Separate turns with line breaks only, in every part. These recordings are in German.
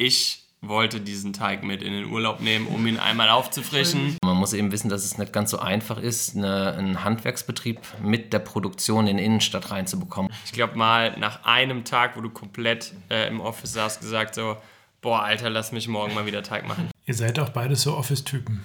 ich wollte diesen Teig mit in den Urlaub nehmen, um ihn einmal aufzufrischen.
Man muss eben wissen, dass es nicht ganz so einfach ist, eine, einen Handwerksbetrieb mit der Produktion in die Innenstadt reinzubekommen.
Ich glaube mal nach einem Tag, wo du komplett äh, im Office saßt, gesagt so, boah, Alter, lass mich morgen mal wieder Teig machen.
Ihr seid auch beide so Office-Typen.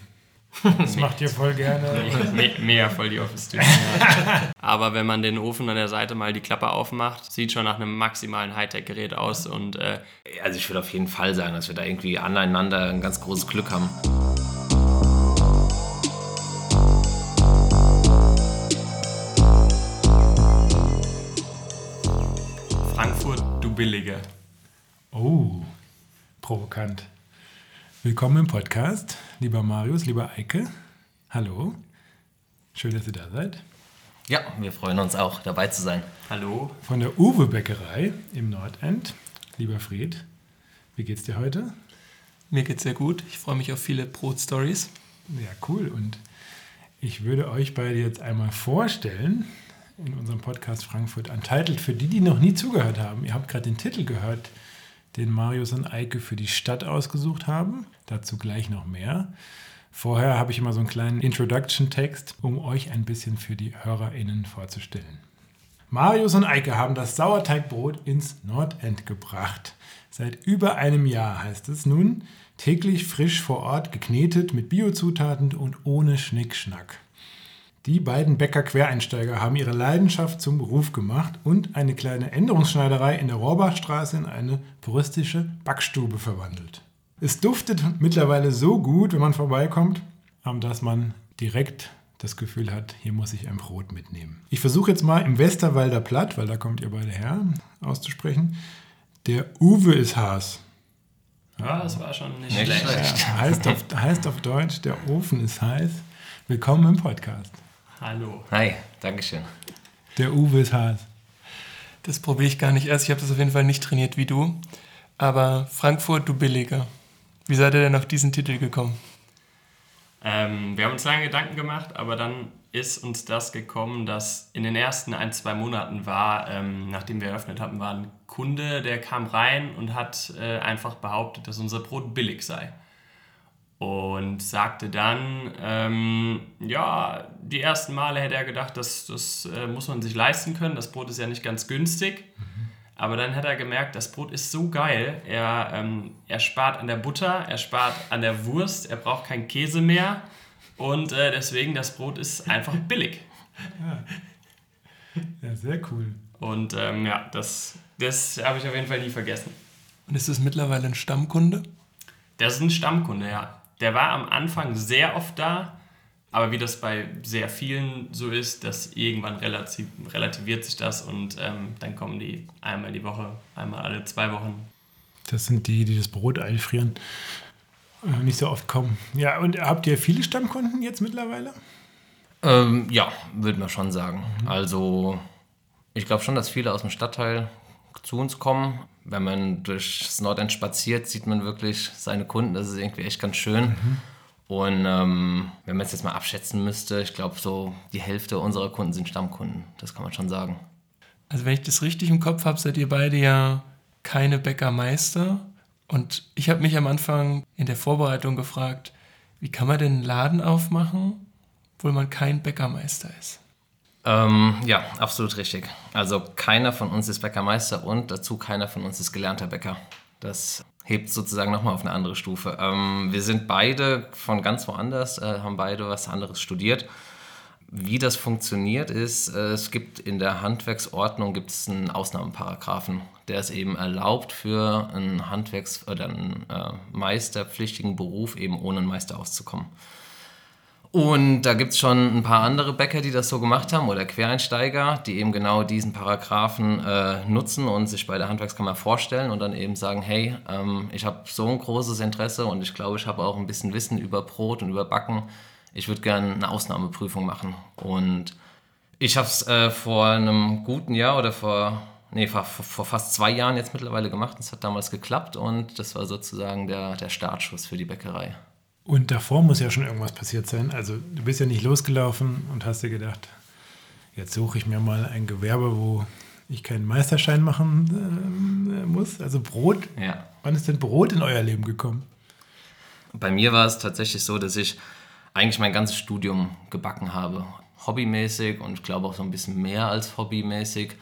Das macht ihr voll gerne.
Me mega voll die Office-Typen. Ja. Aber wenn man den Ofen an der Seite mal die Klappe aufmacht, sieht schon nach einem maximalen Hightech-Gerät aus. Und, äh,
also ich würde auf jeden Fall sagen, dass wir da irgendwie aneinander ein ganz großes Glück haben.
Frankfurt, du Billige.
Oh, provokant. Willkommen im Podcast, lieber Marius, lieber Eike. Hallo, schön, dass ihr da seid.
Ja, wir freuen uns auch, dabei zu sein.
Hallo.
Von der Uwe Bäckerei im Nordend. Lieber Fred, wie geht's dir heute?
Mir geht's sehr gut. Ich freue mich auf viele Brot-Stories.
Ja, cool. Und ich würde euch beide jetzt einmal vorstellen in unserem Podcast Frankfurt Untitled. Für die, die noch nie zugehört haben, ihr habt gerade den Titel gehört, den Marius und Eike für die Stadt ausgesucht haben. Dazu gleich noch mehr. Vorher habe ich immer so einen kleinen Introduction-Text, um euch ein bisschen für die HörerInnen vorzustellen. Marius und Eike haben das Sauerteigbrot ins Nordend gebracht. Seit über einem Jahr heißt es nun, täglich frisch vor Ort geknetet mit Biozutaten und ohne Schnickschnack. Die beiden Bäcker-Quereinsteiger haben ihre Leidenschaft zum Beruf gemacht und eine kleine Änderungsschneiderei in der Rohrbachstraße in eine puristische Backstube verwandelt. Es duftet mittlerweile so gut, wenn man vorbeikommt, dass man direkt das Gefühl hat, hier muss ich ein Brot mitnehmen. Ich versuche jetzt mal im Westerwalder Platt, weil da kommt ihr beide her, auszusprechen. Der Uwe ist Haas.
Ja, das war schon nicht
Nicht
schlecht.
schlecht.
Ja, heißt, auf, heißt auf Deutsch, der Ofen ist heiß. Willkommen im Podcast.
Hallo.
Hi, Dankeschön.
Der Uwe ist Haas.
Das probiere ich gar nicht erst. Ich habe das auf jeden Fall nicht trainiert wie du. Aber Frankfurt, du Billiger. Wie seid ihr denn auf diesen Titel gekommen?
Ähm, wir haben uns lange Gedanken gemacht, aber dann ist uns das gekommen, dass in den ersten ein, zwei Monaten war, ähm, nachdem wir eröffnet hatten, war ein Kunde, der kam rein und hat äh, einfach behauptet, dass unser Brot billig sei. Und sagte dann, ähm, ja, die ersten Male hätte er gedacht, das, das äh, muss man sich leisten können, das Brot ist ja nicht ganz günstig. Aber dann hat er gemerkt, das Brot ist so geil. Er, ähm, er spart an der Butter, er spart an der Wurst, er braucht keinen Käse mehr. Und äh, deswegen, das Brot ist einfach billig.
Ja, sehr cool.
Und ähm, ja, das, das habe ich auf jeden Fall nie vergessen.
Und ist das mittlerweile ein Stammkunde?
Das ist ein Stammkunde, ja. Der war am Anfang sehr oft da, aber wie das bei sehr vielen so ist, dass irgendwann relativ, relativiert sich das und ähm, dann kommen die einmal die Woche, einmal alle zwei Wochen.
Das sind die, die das Brot einfrieren. äh, Nicht so oft kommen. Ja, und habt ihr viele Stammkunden jetzt mittlerweile?
Ähm, ja, würde man schon sagen. Also, ich glaube schon, dass viele aus dem Stadtteil zu uns kommen. Wenn man durchs Nordend spaziert, sieht man wirklich seine Kunden. Das ist irgendwie echt ganz schön. Und ähm, wenn man es jetzt mal abschätzen müsste, ich glaube, so die Hälfte unserer Kunden sind Stammkunden. Das kann man schon sagen.
Also wenn ich das richtig im Kopf habe, seid ihr beide ja keine Bäckermeister. Und ich habe mich am Anfang in der Vorbereitung gefragt, wie kann man denn einen Laden aufmachen, obwohl man kein Bäckermeister ist?
Ähm, ja, absolut richtig. Also keiner von uns ist Bäckermeister und dazu keiner von uns ist gelernter Bäcker. Das hebt sozusagen nochmal auf eine andere Stufe. Ähm, wir sind beide von ganz woanders, äh, haben beide was anderes studiert. Wie das funktioniert ist, äh, es gibt in der Handwerksordnung gibt es einen Ausnahmeparagraphen, der es eben erlaubt für einen Handwerks- oder einen äh, meisterpflichtigen Beruf eben ohne einen Meister auszukommen. Und da gibt es schon ein paar andere Bäcker, die das so gemacht haben oder Quereinsteiger, die eben genau diesen Paragraphen äh, nutzen und sich bei der Handwerkskammer vorstellen und dann eben sagen, hey, ähm, ich habe so ein großes Interesse und ich glaube, ich habe auch ein bisschen Wissen über Brot und über Backen. Ich würde gerne eine Ausnahmeprüfung machen. Und ich habe es äh, vor einem guten Jahr oder vor, nee, vor, vor fast zwei Jahren jetzt mittlerweile gemacht. Es hat damals geklappt und das war sozusagen der, der Startschuss für die Bäckerei.
Und davor muss ja schon irgendwas passiert sein. Also du bist ja nicht losgelaufen und hast dir gedacht, jetzt suche ich mir mal ein Gewerbe, wo ich keinen Meisterschein machen äh, muss. Also Brot.
Ja.
Wann ist denn Brot in euer Leben gekommen?
Bei mir war es tatsächlich so, dass ich eigentlich mein ganzes Studium gebacken habe. Hobbymäßig und ich glaube auch so ein bisschen mehr als hobbymäßig.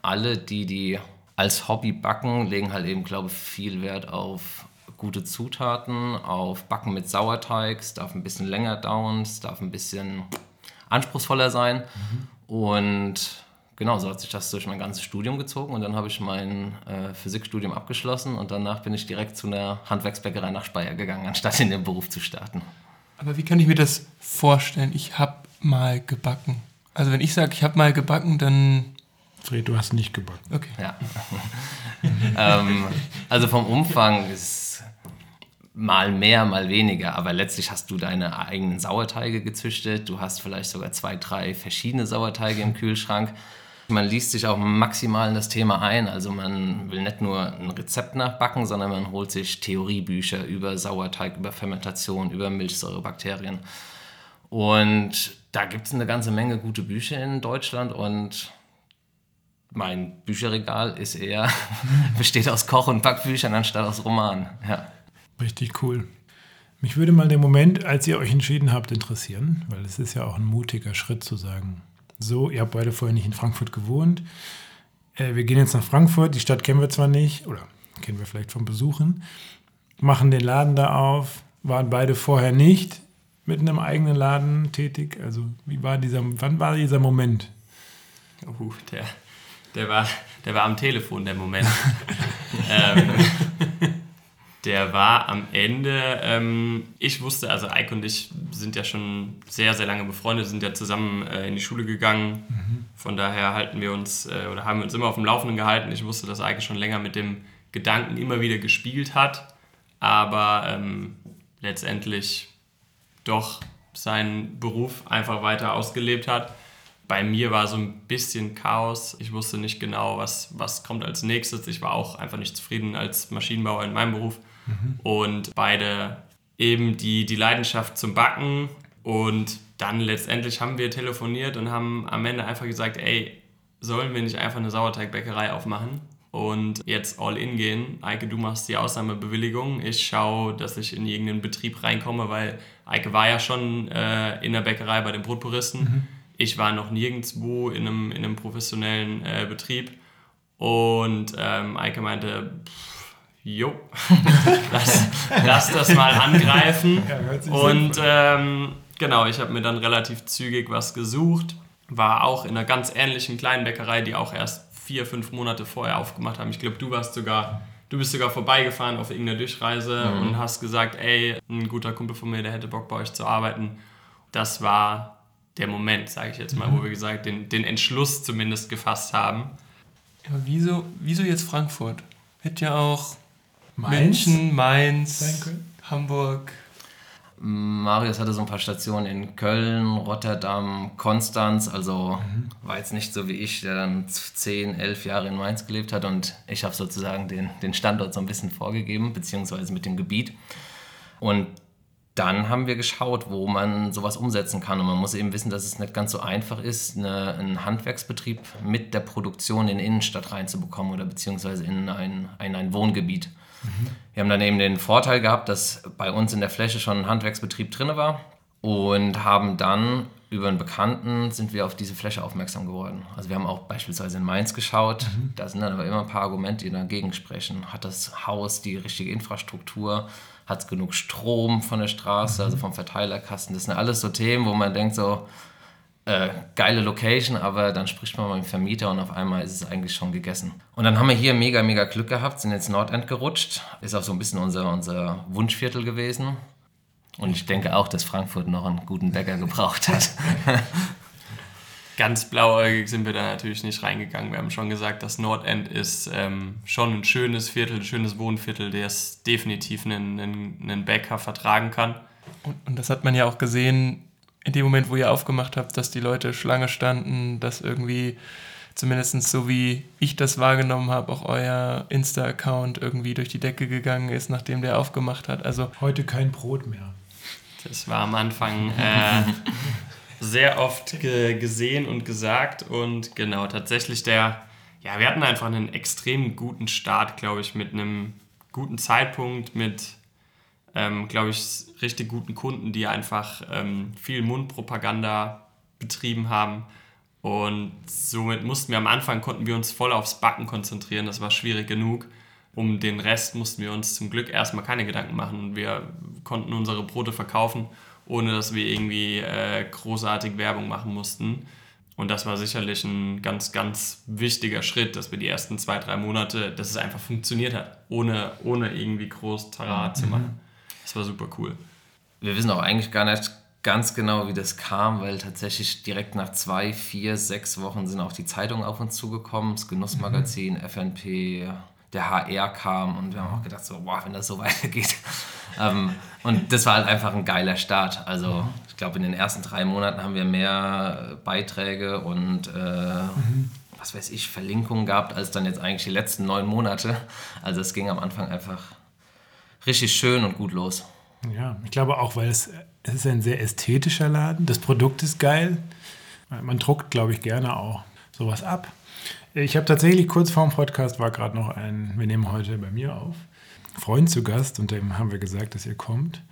Alle, die, die als Hobby backen, legen halt eben, glaube ich, viel Wert auf gute Zutaten, auf Backen mit Sauerteig. Es darf ein bisschen länger dauern, es darf ein bisschen anspruchsvoller sein. Mhm. Und genau, so hat sich das durch mein ganzes Studium gezogen. Und dann habe ich mein äh, Physikstudium abgeschlossen und danach bin ich direkt zu einer Handwerksbäckerei nach Speyer gegangen, anstatt in den Beruf zu starten.
Aber wie kann ich mir das vorstellen? Ich habe mal gebacken. Also wenn ich sage, ich habe mal gebacken, dann...
Fred, du hast nicht gebacken.
Okay. Ja. ähm, also vom Umfang ist mal mehr, mal weniger, aber letztlich hast du deine eigenen Sauerteige gezüchtet, du hast vielleicht sogar zwei, drei verschiedene Sauerteige im Kühlschrank. Man liest sich auch maximal in das Thema ein, also man will nicht nur ein Rezept nachbacken, sondern man holt sich Theoriebücher über Sauerteig, über Fermentation, über Milchsäurebakterien. Und da gibt es eine ganze Menge gute Bücher in Deutschland und mein Bücherregal ist eher, besteht aus Koch- und Backbüchern anstatt aus Romanen. Ja.
Richtig cool. Mich würde mal der Moment, als ihr euch entschieden habt, interessieren, weil es ist ja auch ein mutiger Schritt zu sagen, so, ihr habt beide vorher nicht in Frankfurt gewohnt, äh, wir gehen jetzt nach Frankfurt, die Stadt kennen wir zwar nicht, oder kennen wir vielleicht vom Besuchen, machen den Laden da auf, waren beide vorher nicht mit einem eigenen Laden tätig. Also wie war dieser, wann war dieser Moment?
Uh, der, der, war, der war am Telefon, der Moment. ähm, der war am Ende, ähm, ich wusste, also Eike und ich sind ja schon sehr, sehr lange befreundet, sind ja zusammen äh, in die Schule gegangen. Mhm. Von daher halten wir uns äh, oder haben wir uns immer auf dem Laufenden gehalten. Ich wusste, dass Eike schon länger mit dem Gedanken immer wieder gespielt hat, aber ähm, letztendlich doch seinen Beruf einfach weiter ausgelebt hat. Bei mir war so ein bisschen Chaos. Ich wusste nicht genau, was, was kommt als nächstes. Ich war auch einfach nicht zufrieden als Maschinenbauer in meinem Beruf mhm. und beide eben die, die Leidenschaft zum Backen und dann letztendlich haben wir telefoniert und haben am Ende einfach gesagt, ey, sollen wir nicht einfach eine Sauerteigbäckerei aufmachen und jetzt all in gehen? Eike, du machst die Ausnahmebewilligung. Ich schaue, dass ich in irgendeinen Betrieb reinkomme, weil Eike war ja schon äh, in der Bäckerei bei den Brotpuristen. Mhm. Ich war noch nirgendwo in einem, in einem professionellen äh, Betrieb. Und ähm, Eike meinte, pff, jo, lass, lass das mal angreifen. Ja, und ähm, genau, ich habe mir dann relativ zügig was gesucht. War auch in einer ganz ähnlichen kleinen Bäckerei, die auch erst vier, fünf Monate vorher aufgemacht haben. Ich glaube, du warst sogar, du bist sogar vorbeigefahren auf irgendeiner Durchreise mhm. und hast gesagt, ey, ein guter Kumpel von mir, der hätte Bock bei euch zu arbeiten. Das war der Moment, sage ich jetzt mal, mhm. wo wir gesagt den, den Entschluss zumindest gefasst haben.
Aber wieso, wieso jetzt Frankfurt? Hätte ja auch Mainz München, Mainz, Hamburg.
Marius hatte so ein paar Stationen in Köln, Rotterdam, Konstanz. Also mhm. war jetzt nicht so wie ich, der dann 10, 11 Jahre in Mainz gelebt hat. Und ich habe sozusagen den, den Standort so ein bisschen vorgegeben, beziehungsweise mit dem Gebiet. Und dann haben wir geschaut, wo man sowas umsetzen kann. Und man muss eben wissen, dass es nicht ganz so einfach ist, eine, einen Handwerksbetrieb mit der Produktion in die Innenstadt reinzubekommen oder beziehungsweise in ein, in ein Wohngebiet. Wir haben dann eben den Vorteil gehabt, dass bei uns in der Fläche schon ein Handwerksbetrieb drin war und haben dann über einen Bekannten sind wir auf diese Fläche aufmerksam geworden. Also wir haben auch beispielsweise in Mainz geschaut, mhm. da sind dann aber immer ein paar Argumente, die dagegen sprechen. Hat das Haus die richtige Infrastruktur? Hat es genug Strom von der Straße, mhm. also vom Verteilerkasten? Das sind alles so Themen, wo man denkt so, äh, geile Location, aber dann spricht man mit dem Vermieter und auf einmal ist es eigentlich schon gegessen. Und dann haben wir hier mega, mega Glück gehabt, sind ins Nordend gerutscht. Ist auch so ein bisschen unser, unser Wunschviertel gewesen. Und ich denke auch, dass Frankfurt noch einen guten Bäcker gebraucht hat.
Ganz blauäugig sind wir da natürlich nicht reingegangen. Wir haben schon gesagt, das Nordend ist ähm, schon ein schönes Viertel, ein schönes Wohnviertel, der es definitiv einen, einen, einen Bäcker vertragen kann.
Und, und das hat man ja auch gesehen, in dem Moment, wo ihr aufgemacht habt, dass die Leute Schlange standen, dass irgendwie, zumindest so wie ich das wahrgenommen habe, auch euer Insta-Account irgendwie durch die Decke gegangen ist, nachdem der aufgemacht hat. Also
heute kein Brot mehr.
Das war am Anfang äh, sehr oft ge gesehen und gesagt und genau, tatsächlich der, ja, wir hatten einfach einen extrem guten Start, glaube ich, mit einem guten Zeitpunkt, mit, ähm, glaube ich, richtig guten Kunden, die einfach ähm, viel Mundpropaganda betrieben haben. Und somit mussten wir am Anfang, konnten wir uns voll aufs Backen konzentrieren. Das war schwierig genug. Um den Rest mussten wir uns zum Glück erstmal keine Gedanken machen. Wir konnten unsere Brote verkaufen, ohne dass wir irgendwie äh, großartig Werbung machen mussten. Und das war sicherlich ein ganz, ganz wichtiger Schritt, dass wir die ersten zwei, drei Monate, dass es einfach funktioniert hat, ohne, ohne irgendwie groß Tarat zu machen. Das war super cool.
Wir wissen auch eigentlich gar nicht ganz genau, wie das kam, weil tatsächlich direkt nach zwei, vier, sechs Wochen sind auch die Zeitungen auf uns zugekommen, das Genussmagazin, mhm. FNP, der HR kam und wir haben auch gedacht, so, wow, wenn das so weitergeht. ähm, und das war halt einfach ein geiler Start. Also ich glaube, in den ersten drei Monaten haben wir mehr Beiträge und äh, mhm. was weiß ich, Verlinkungen gehabt, als dann jetzt eigentlich die letzten neun Monate. Also es ging am Anfang einfach richtig schön und gut los.
Ja, ich glaube auch, weil es, es ist ein sehr ästhetischer Laden. Das Produkt ist geil. Man druckt, glaube ich, gerne auch sowas ab. Ich habe tatsächlich kurz vor dem Podcast war gerade noch ein, wir nehmen heute bei mir auf, Freund zu Gast und dem haben wir gesagt, dass ihr kommt.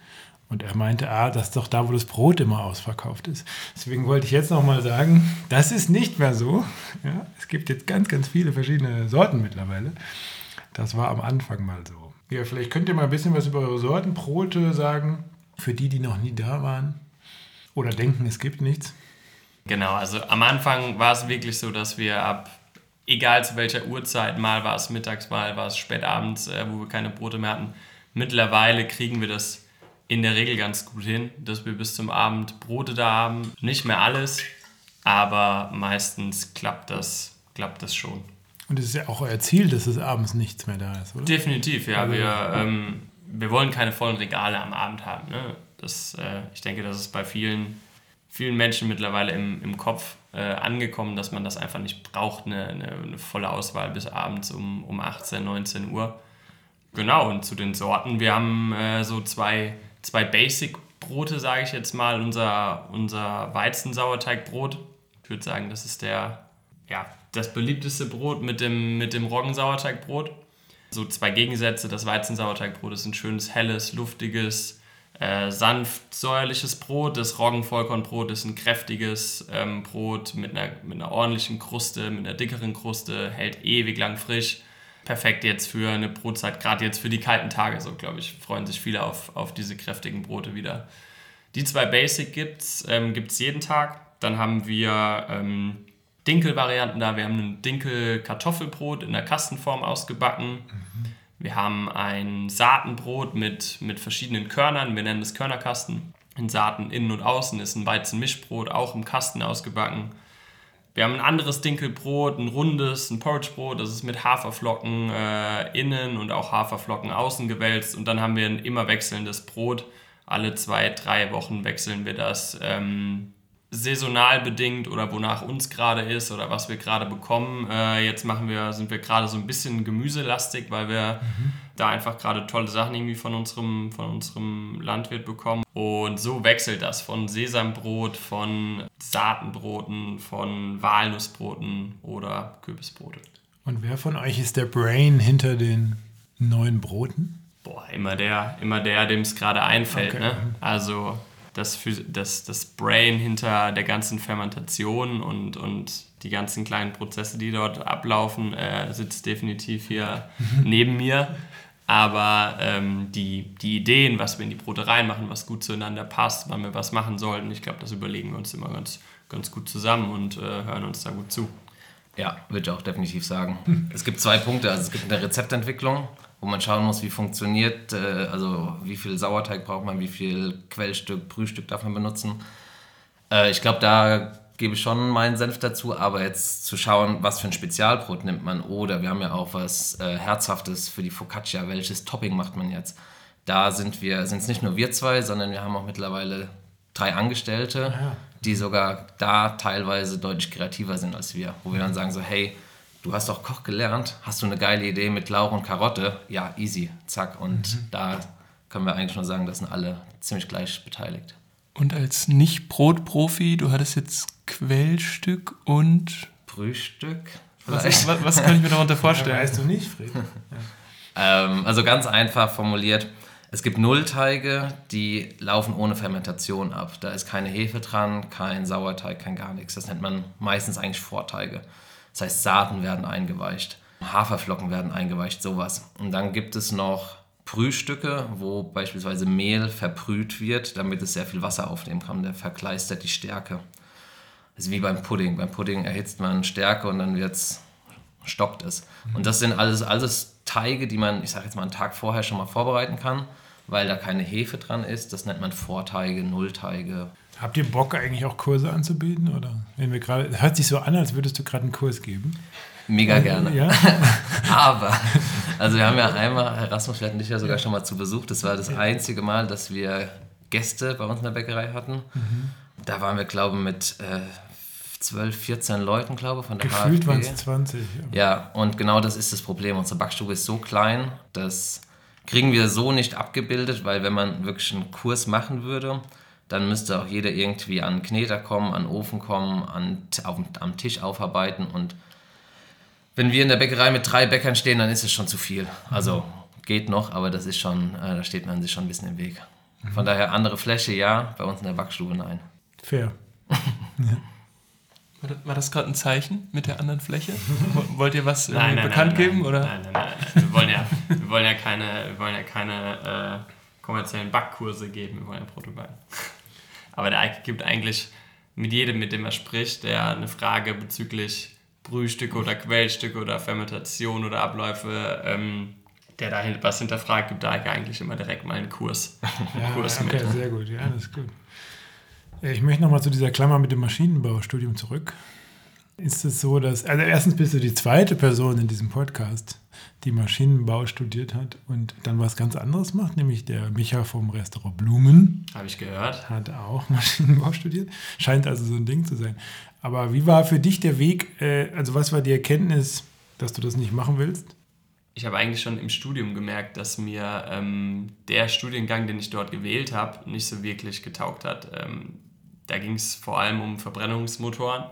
Und er meinte, ah, das ist doch da, wo das Brot immer ausverkauft ist. Deswegen wollte ich jetzt nochmal sagen, das ist nicht mehr so. Ja, es gibt jetzt ganz, ganz viele verschiedene Sorten mittlerweile. Das war am Anfang mal so. Ja, vielleicht könnt ihr mal ein bisschen was über eure Sortenbrote sagen, für die, die noch nie da waren. Oder denken, es gibt nichts.
Genau, also am Anfang war es wirklich so, dass wir ab egal zu welcher Uhrzeit, mal war es mittags, mal war es spät abends, äh, wo wir keine Brote mehr hatten. Mittlerweile kriegen wir das in der Regel ganz gut hin, dass wir bis zum Abend Brote da haben. Nicht mehr alles, aber meistens klappt das, klappt das schon.
Und es ist ja auch euer Ziel, dass es abends nichts mehr da ist, oder?
Definitiv, ja. Also, wir, ähm, wir wollen keine vollen Regale am Abend haben. Ne? Das, äh, ich denke, das ist bei vielen, vielen Menschen mittlerweile im, im Kopf äh, angekommen, dass man das einfach nicht braucht, eine, eine, eine, volle Auswahl bis abends um, um 18, 19 Uhr. Genau, und zu den Sorten, wir haben äh, so zwei, zwei Basic-Brote, sage ich jetzt mal. Unser, unser Weizensauerteigbrot, ich würde sagen, das ist der, ja, das beliebteste Brot mit dem, mit dem Roggensauerteigbrot. So zwei Gegensätze, das Weizensauerteigbrot ist ein schönes, helles, luftiges, äh, sanft säuerliches Brot. Das Roggenvollkornbrot ist ein kräftiges ähm, Brot mit einer, mit einer ordentlichen Kruste, mit einer dickeren Kruste, hält ewig lang frisch. Perfekt jetzt für eine Brotzeit, gerade jetzt für die kalten Tage, so glaube ich, freuen sich viele auf, auf diese kräftigen Brote wieder. Die zwei Basic gibt es ähm, gibt's jeden Tag. Dann haben wir ähm, Dinkel-Varianten da. Wir haben ein Dinkel-Kartoffelbrot in der Kastenform ausgebacken. Mhm. Wir haben ein Saatenbrot mit, mit verschiedenen Körnern. Wir nennen es Körnerkasten. In Saaten innen und außen ist ein Weizenmischbrot, auch im Kasten ausgebacken. Wir haben ein anderes Dinkelbrot, ein rundes, ein Porridgebrot, das ist mit Haferflocken äh, innen und auch Haferflocken außen gewälzt. Und dann haben wir ein immer wechselndes Brot. Alle zwei, drei Wochen wechseln wir das. Ähm, saisonal bedingt oder wonach uns gerade ist oder was wir gerade bekommen. Äh, jetzt machen wir, sind wir gerade so ein bisschen gemüselastig, weil wir mhm. da einfach gerade tolle Sachen irgendwie von unserem, von unserem Landwirt bekommen. Und so wechselt das von Sesambrot, von Saatenbroten, von Walnussbroten oder Kürbisbrote.
Und wer von euch ist der Brain hinter den neuen Broten?
Boah, immer der, immer der, dem es gerade einfällt. Okay. Ne? Also das, das, das Brain hinter der ganzen Fermentation und, und die ganzen kleinen Prozesse, die dort ablaufen, äh, sitzt definitiv hier neben mir. Aber ähm, die, die Ideen, was wir in die Brote reinmachen, was gut zueinander passt, wann wir was machen sollten, ich glaube, das überlegen wir uns immer ganz, ganz gut zusammen und äh, hören uns da gut zu.
Ja, würde ich auch definitiv sagen. Es gibt zwei Punkte. Also es gibt eine Rezeptentwicklung wo man schauen muss, wie funktioniert, äh, also wie viel Sauerteig braucht man, wie viel Quellstück, Brühstück darf man benutzen. Äh, ich glaube, da gebe ich schon meinen Senf dazu, aber jetzt zu schauen, was für ein Spezialbrot nimmt man oder wir haben ja auch was äh, Herzhaftes für die Focaccia, welches Topping macht man jetzt. Da sind wir, sind es nicht nur wir zwei, sondern wir haben auch mittlerweile drei Angestellte, Aha. die sogar da teilweise deutlich kreativer sind als wir, wo wir dann sagen so, hey, du hast doch Koch gelernt, hast du eine geile Idee mit Lauch und Karotte? Ja, easy, zack. Und mhm. da können wir eigentlich nur sagen, das sind alle ziemlich gleich beteiligt.
Und als Nicht-Brotprofi, du hattest jetzt Quellstück und
Frühstück,
Was,
Vielleicht.
was, was kann ich mir darunter
Ja,
vorstellen?
weißt du nicht, Fred?
Ähm, also ganz einfach formuliert, es gibt Nullteige, die laufen ohne Fermentation ab. Da ist keine Hefe dran, kein Sauerteig, kein gar nichts. Das nennt man meistens eigentlich Vorteige. Das heißt, Saaten werden eingeweicht, Haferflocken werden eingeweicht, sowas. Und dann gibt es noch Brühstücke, wo beispielsweise Mehl verbrüht wird, damit es sehr viel Wasser aufnehmen kann. Der verkleistert die Stärke. Das ist wie beim Pudding. Beim Pudding erhitzt man Stärke und dann wird's, stockt es. Und das sind alles, alles Teige, die man, ich sage jetzt mal, einen Tag vorher schon mal vorbereiten kann, weil da keine Hefe dran ist. Das nennt man Vorteige, Nullteige.
Habt ihr Bock eigentlich auch Kurse anzubieten? Oder wenn wir gerade, hört sich so an, als würdest du gerade einen Kurs geben.
Mega gerne.
Ja?
Aber, also wir haben ja einmal, Herr Rasmus, wir hatten dich ja sogar schon mal zu Besuch. Das war das einzige Mal, dass wir Gäste bei uns in der Bäckerei hatten. Da waren wir, glaube ich, mit äh, 12, 14 Leuten, glaube ich, von der
Gefühlt waren es 20. aber-
Ja, und genau das ist das Problem. Unsere Backstube ist so klein, das kriegen wir so nicht abgebildet, weil wenn man wirklich einen Kurs machen würde, dann müsste auch jeder irgendwie an Kneter kommen, an Ofen kommen, an, auf, am Tisch aufarbeiten und wenn wir in der Bäckerei mit drei Bäckern stehen, dann ist es schon zu viel. Also geht noch, aber das ist schon, äh, da steht man sich schon ein bisschen im Weg. Von daher andere Fläche ja, bei uns in der Backstube nein.
Fair.
Das, war das gerade ein Zeichen mit der anderen Fläche? Wo- Wollt ihr was
Nein, nein,
bekannt
nein,
geben?
Nein,
oder?
nein, nein, nein. Wir wollen ja, wir wollen ja keine, wir wollen ja keine äh, kommerziellen Backkurse geben, wir wollen ja Protokollen. Aber der Eike gibt eigentlich mit jedem, mit dem er spricht, der eine Frage bezüglich Brühstücke oder Quellstücke oder Fermentation oder Abläufe, ähm, der da was hinterfragt, gibt der Eike eigentlich immer direkt mal einen Kurs.
Ja,
Kurs
okay,
mit.
sehr gut. Ja, das ist gut. Äh, Ich möchte nochmal zu dieser Klammer mit dem Maschinenbaustudium zurück. Ist es so, dass, also erstens bist du die zweite Person in diesem Podcast, die Maschinenbau studiert hat und dann was ganz anderes macht, nämlich der Micha vom Restaurant Blumen
Habe ich gehört.
hat auch Maschinenbau studiert. Scheint also so ein Ding zu sein. Aber wie war für dich der Weg, äh, also was war die Erkenntnis, dass du das nicht machen willst?
Ich habe eigentlich schon im Studium gemerkt, dass mir ähm, der Studiengang, den ich dort gewählt habe, nicht so wirklich getaugt hat. Ähm, da ging es vor allem um Verbrennungsmotoren.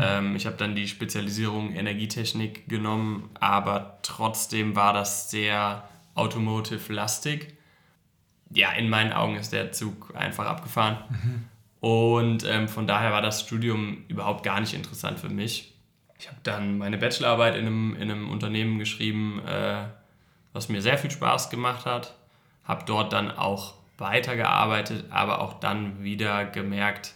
Ähm, ich habe dann die Spezialisierung Energietechnik genommen, aber trotzdem war das sehr automotive-lastig. Ja, in meinen Augen ist der Zug einfach abgefahren. Und ähm, von daher war das Studium überhaupt gar nicht interessant für mich. Ich habe dann meine Bachelorarbeit in einem, in einem Unternehmen geschrieben, äh, was mir sehr viel Spaß gemacht hat. Habe dort dann auch weitergearbeitet, aber auch dann wieder gemerkt,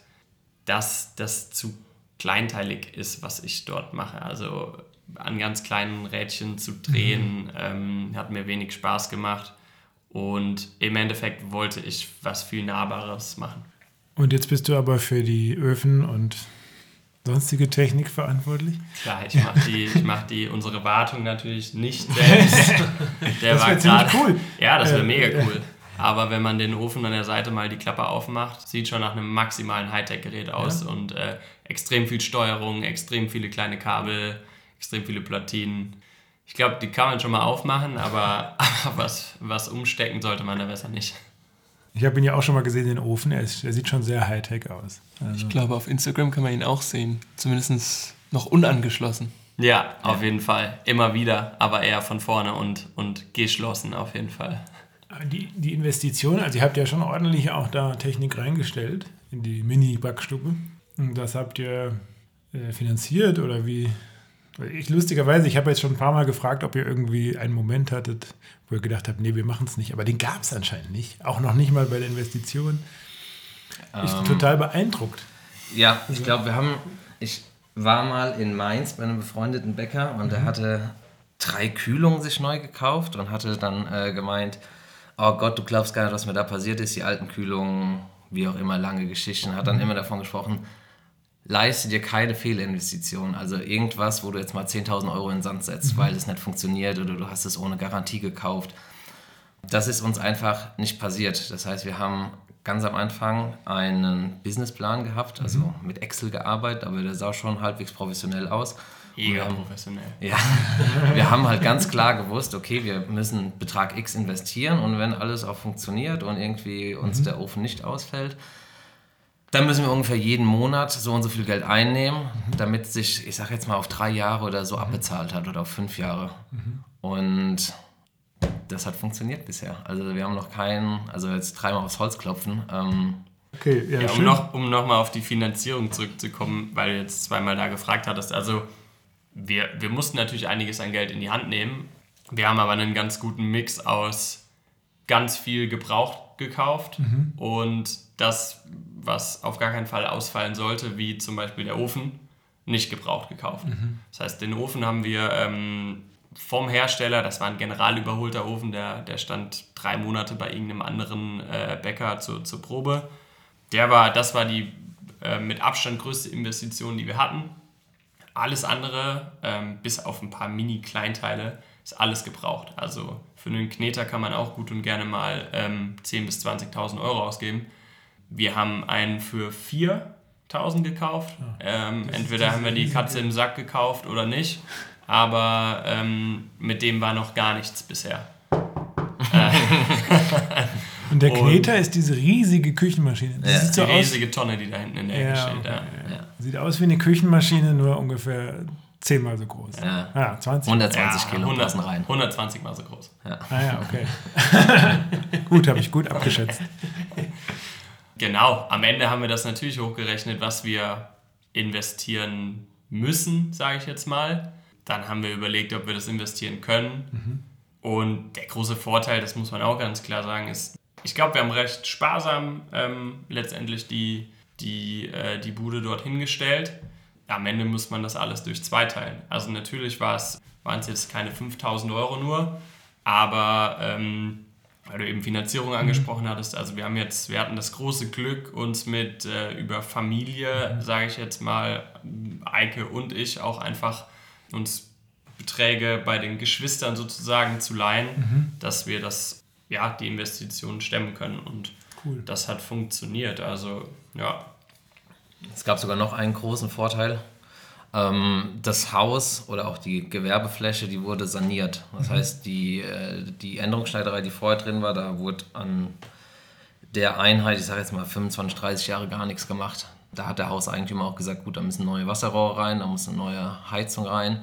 dass das zu kleinteilig ist, was ich dort mache. Also an ganz kleinen Rädchen zu drehen, ähm, hat mir wenig Spaß gemacht. Und im Endeffekt wollte ich was viel Nahbares machen.
Und jetzt bist du aber für die Öfen und sonstige Technik verantwortlich.
Klar, ich mache die, ich mach die, unsere Wartung natürlich nicht selbst. Der
Das
war
wär ziemlich
grad-
cool.
Ja, das wäre
Äh,
mega cool. Aber wenn man den Ofen an der Seite mal die Klappe aufmacht, sieht schon nach einem maximalen Hightech-Gerät aus
Ja.
und äh, extrem viel Steuerung, extrem viele kleine Kabel, extrem viele Platinen. Ich glaube, die kann man schon mal aufmachen, aber, aber was, was umstecken sollte man da besser nicht.
Ich habe ihn ja auch schon mal gesehen, den Ofen. Er, ist, er sieht schon sehr high-tech aus. Also,
Ich glaube, auf Instagram kann man ihn auch sehen. Zumindest noch unangeschlossen.
Ja, auf jeden Fall. Immer wieder, aber eher von vorne und, und geschlossen auf jeden Fall.
Die, die Investition, also ihr habt ja schon ordentlich auch da Technik reingestellt in die Mini-Backstube. Und das habt ihr äh, finanziert oder wie? Ich lustigerweise, ich habe jetzt schon ein paar Mal gefragt, ob ihr irgendwie einen Moment hattet, wo ihr gedacht habt, nee, wir machen es nicht. Aber den gab es anscheinend nicht. Auch noch nicht mal bei der Investition. Ich bin total beeindruckt.
Ja, ich glaube, wir haben. Ich war mal in Mainz bei einem befreundeten Bäcker und der hatte drei Kühlungen sich neu gekauft und hatte dann äh, gemeint: Oh Gott, du glaubst gar nicht, was mir da passiert ist. Die alten Kühlungen, wie auch immer, lange Geschichten. Hat dann immer davon gesprochen: Leiste dir keine Fehlinvestition. Also irgendwas, wo du jetzt mal 10.000 Euro in den Sand setzt, weil es nicht funktioniert oder du hast es ohne Garantie gekauft. Das ist uns einfach nicht passiert. Das heißt, wir haben ganz am Anfang einen Businessplan gehabt, also mit Excel gearbeitet, aber der sah schon halbwegs professionell aus.
Mega
haben,
professionell.
ja, wir haben halt ganz klar gewusst, okay, wir müssen Betrag X investieren und wenn alles auch funktioniert und irgendwie uns der Ofen nicht ausfällt, Dann müssen wir ungefähr jeden Monat so und so viel Geld einnehmen, damit sich, ich sag jetzt mal, auf drei Jahre oder so abbezahlt hat oder auf fünf Jahre. Und das hat funktioniert bisher. Also wir haben noch keinen, also jetzt dreimal aufs Holz klopfen. Ähm,
Okay, ja,
Ja, um
schön.
noch, um noch mal auf die Finanzierung zurückzukommen, weil du jetzt zweimal da gefragt hattest. Also wir, wir mussten natürlich einiges an Geld in die Hand nehmen. Wir haben aber einen ganz guten Mix aus ganz viel gebraucht gekauft und das, was auf gar keinen Fall ausfallen sollte, wie zum Beispiel der Ofen, nicht gebraucht gekauft. Das heißt, den Ofen haben wir ähm, vom Hersteller, das war ein general überholter Ofen, der, der stand drei Monate bei irgendeinem anderen äh, Bäcker zur, zur Probe. Der war, das war die äh, mit Abstand größte Investition, die wir hatten. Alles andere, ähm, bis auf ein paar Mini-Kleinteile, ist alles gebraucht. Also für einen Kneter kann man auch gut und gerne mal ähm, 10.000 bis 20.000 Euro ausgeben. Wir haben einen für 4.000 gekauft. Ähm, entweder haben wir die Katze im Sack gekauft oder nicht. Aber ähm, mit dem war noch gar nichts bisher.
Und der
Und-
Kneter ist diese riesige Küchenmaschine. Die
Ja,
sieht
Die
so aus,
riesige Tonne, die da hinten in der Ecke
Ja,
steht.
okay,
Ja.
ja.
sieht aus wie eine Küchenmaschine, nur ungefähr zehnmal so groß.
Ja.
Ah, 20.
120 Kilo
100,
passen rein.
120 mal so groß.
Ah ja, okay. gut, habe ich gut abgeschätzt.
Genau, am Ende haben wir das natürlich hochgerechnet, was wir investieren müssen, sage ich jetzt mal. Dann haben wir überlegt, ob wir das investieren können. Und der große Vorteil, das muss man auch ganz klar sagen, ist, ich glaube, wir haben recht sparsam ähm, letztendlich die, die, äh, die Bude dort hingestellt. Am Ende muss man das alles durch zwei teilen. Also natürlich war es, waren es jetzt keine 5000 Euro nur, aber ähm, weil du eben Finanzierung angesprochen hattest, also wir haben jetzt, wir hatten das große Glück, uns mit äh, über Familie, sage ich jetzt mal, Eike und ich auch einfach uns Beträge bei den Geschwistern sozusagen zu leihen, dass wir das, ja, die Investitionen stemmen können und
Cool.
das hat funktioniert. Also ja,
Es gab sogar noch einen großen Vorteil. Ähm, das Haus oder auch die Gewerbefläche, die wurde saniert. Das heißt, die, äh, die Änderungsschneiderei, die vorher drin war, da wurde an der Einheit, ich sage jetzt mal 25, 30 Jahre gar nichts gemacht. Da hat der Hauseigentümer auch gesagt, gut, da müssen neue Wasserrohre rein, da muss eine neue Heizung rein,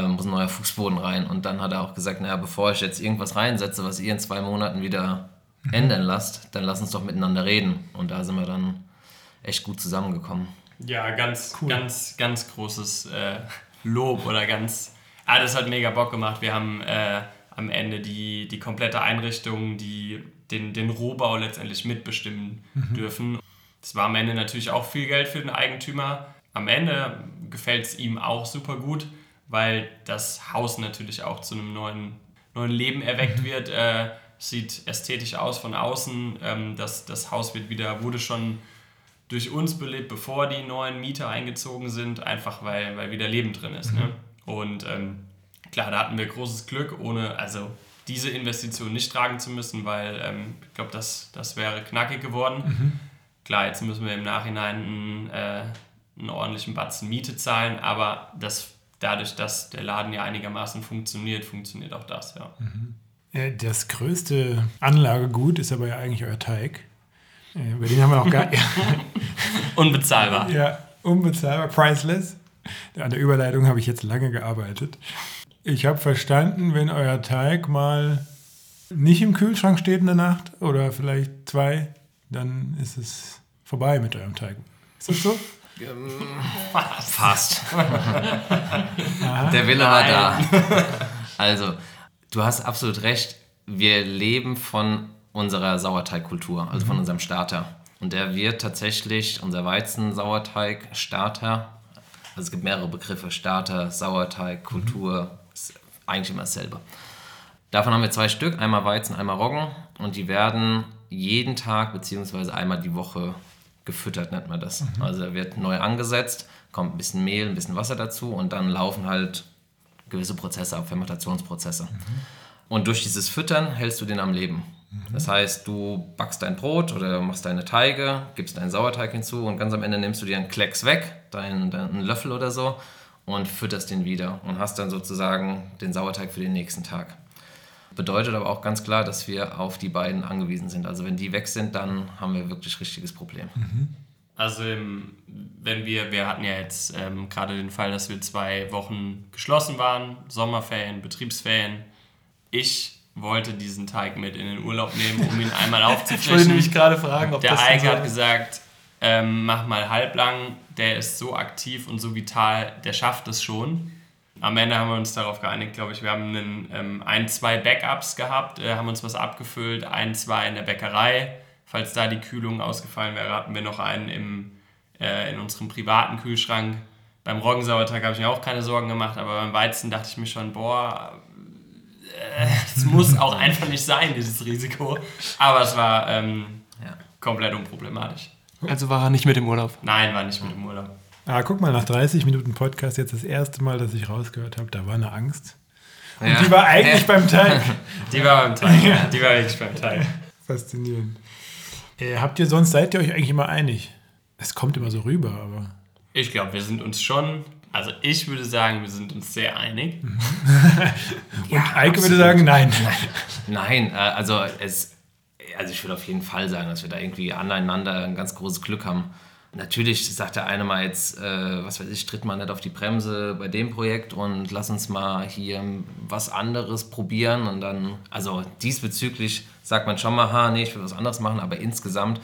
ähm, muss ein neuer Fußboden rein. Und dann hat er auch gesagt, naja, bevor ich jetzt irgendwas reinsetze, was ihr in zwei Monaten wieder ändern lasst, dann lass uns doch miteinander reden. Und da sind wir dann echt gut zusammengekommen.
Ja, ganz, ganz, ganz großes äh, Lob oder ganz. Ah, das hat mega Bock gemacht. Wir haben äh, am Ende die, die komplette Einrichtung, die, den, den Rohbau letztendlich mitbestimmen dürfen. Das war am Ende natürlich auch viel Geld für den Eigentümer. Am Ende gefällt es ihm auch super gut, weil das Haus natürlich auch zu einem neuen, neuen Leben erweckt wird. Äh, sieht ästhetisch aus von außen. Ähm, das, das Haus wird wieder, wurde schon durch uns belebt, bevor die neuen Mieter eingezogen sind, einfach weil, weil wieder Leben drin ist. Ne? Und ähm, klar, da hatten wir großes Glück, ohne also diese Investition nicht tragen zu müssen, weil ähm, ich glaube, das, das wäre knackig geworden. Klar, jetzt müssen wir im Nachhinein einen, äh, einen ordentlichen Batzen Miete zahlen, aber das, dadurch, dass der Laden ja einigermaßen funktioniert, funktioniert auch das, ja.
Ja, das größte Anlagegut ist aber ja eigentlich euer Teig. Äh, Über den haben wir noch gar
Unbezahlbar.
ja, unbezahlbar, priceless. An der Überleitung habe ich jetzt lange gearbeitet. Ich habe verstanden, wenn euer Teig mal nicht im Kühlschrank steht in der Nacht oder vielleicht zwei, dann ist es vorbei mit eurem Teig. Ist das so?
Fast. Der Wille war da. Also, du hast absolut recht. Wir leben von unserer Sauerteigkultur, also von unserem Starter. Und der wird tatsächlich, unser Weizen-Sauerteig, Starter, also es gibt mehrere Begriffe, Starter, Sauerteig, Kultur, ist eigentlich immer dasselbe. Davon haben wir zwei Stück, einmal Weizen, einmal Roggen und die werden jeden Tag bzw. einmal die Woche gefüttert, nennt man das. Also er wird neu angesetzt, kommt ein bisschen Mehl, ein bisschen Wasser dazu und dann laufen halt gewisse Prozesse ab, Fermentationsprozesse. Und durch dieses Füttern hältst du den am Leben. Das heißt, du backst dein Brot oder machst deine Teige, gibst deinen Sauerteig hinzu und ganz am Ende nimmst du dir einen Klecks weg, deinen, deinen Löffel oder so und fütterst den wieder und hast dann sozusagen den Sauerteig für den nächsten Tag. Bedeutet aber auch ganz klar, dass wir auf die beiden angewiesen sind. Also wenn die weg sind, dann haben wir wirklich richtiges Problem.
Also im, wenn wir, wir hatten ja jetzt ähm, gerade den Fall, dass wir zwei Wochen geschlossen waren, Sommerferien, Betriebsferien. Ich wollte diesen Teig mit in den Urlaub nehmen, um ihn einmal
Ich wollte
aufzufrischen.
nämlich gerade fragen, ob
Der
das
Eike hat gesagt, ähm, mach mal halblang, der ist so aktiv und so vital, der schafft es schon. Am Ende haben wir uns darauf geeinigt, glaube ich, wir haben einen, ähm, ein, zwei Backups gehabt, äh, haben uns was abgefüllt, ein, zwei in der Bäckerei. Falls da die Kühlung ausgefallen wäre, hatten wir noch einen im, äh, in unserem privaten Kühlschrank. Beim Roggensauerteig habe ich mir auch keine Sorgen gemacht, aber beim Weizen dachte ich mir schon, boah, äh, es muss auch einfach nicht sein, dieses Risiko. Aber es war ähm,
Ja.
komplett unproblematisch.
Also war er nicht mit im Urlaub.
Nein, war nicht mit dem Urlaub.
Ah, guck mal, nach 30 Minuten Podcast jetzt das erste Mal, dass ich rausgehört habe, da war eine Angst. Und
Ja.
die war eigentlich beim Teig.
Die war beim Teig. ja. Die war wirklich beim Teig.
Faszinierend. Äh, habt ihr sonst, seid ihr euch eigentlich immer einig? Es kommt immer so rüber, aber.
Ich glaube, wir sind uns schon, also ich würde sagen, wir sind uns sehr einig.
Und Eike würde sagen, nein.
Nein, äh, also es, also ich würde auf jeden Fall sagen, dass wir da irgendwie aneinander ein ganz großes Glück haben. Natürlich sagt der eine mal jetzt, äh, was weiß ich, tritt mal nicht auf die Bremse bei dem Projekt und lass uns mal hier was anderes probieren und dann, also diesbezüglich sagt man schon mal, ha, nee, ich will was anderes machen, aber insgesamt,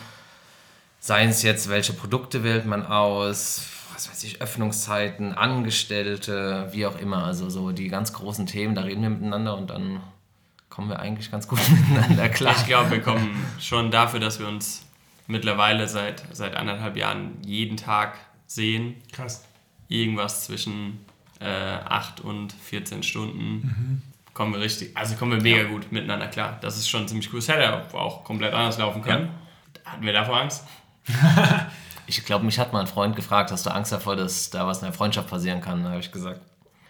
seien es jetzt, welche Produkte wählt man aus, was weiß ich, Öffnungszeiten, Angestellte, wie auch immer, also so die ganz großen Themen, da reden wir miteinander und dann kommen wir eigentlich ganz gut miteinander klar.
Ich glaube, wir kommen schon dafür, dass wir uns mittlerweile seit, seit anderthalb Jahren jeden Tag sehen.
Krass.
Irgendwas zwischen äh, 8 und 14 Stunden. Kommen wir richtig, also kommen wir mega gut miteinander klar. Das ist schon ziemlich cool. Es hätte auch- auch komplett anders laufen können. Hatten wir davor Angst?
Ich glaube, mich hat mal ein Freund gefragt, hast du Angst davor, dass da was in der Freundschaft passieren kann? Da habe ich gesagt,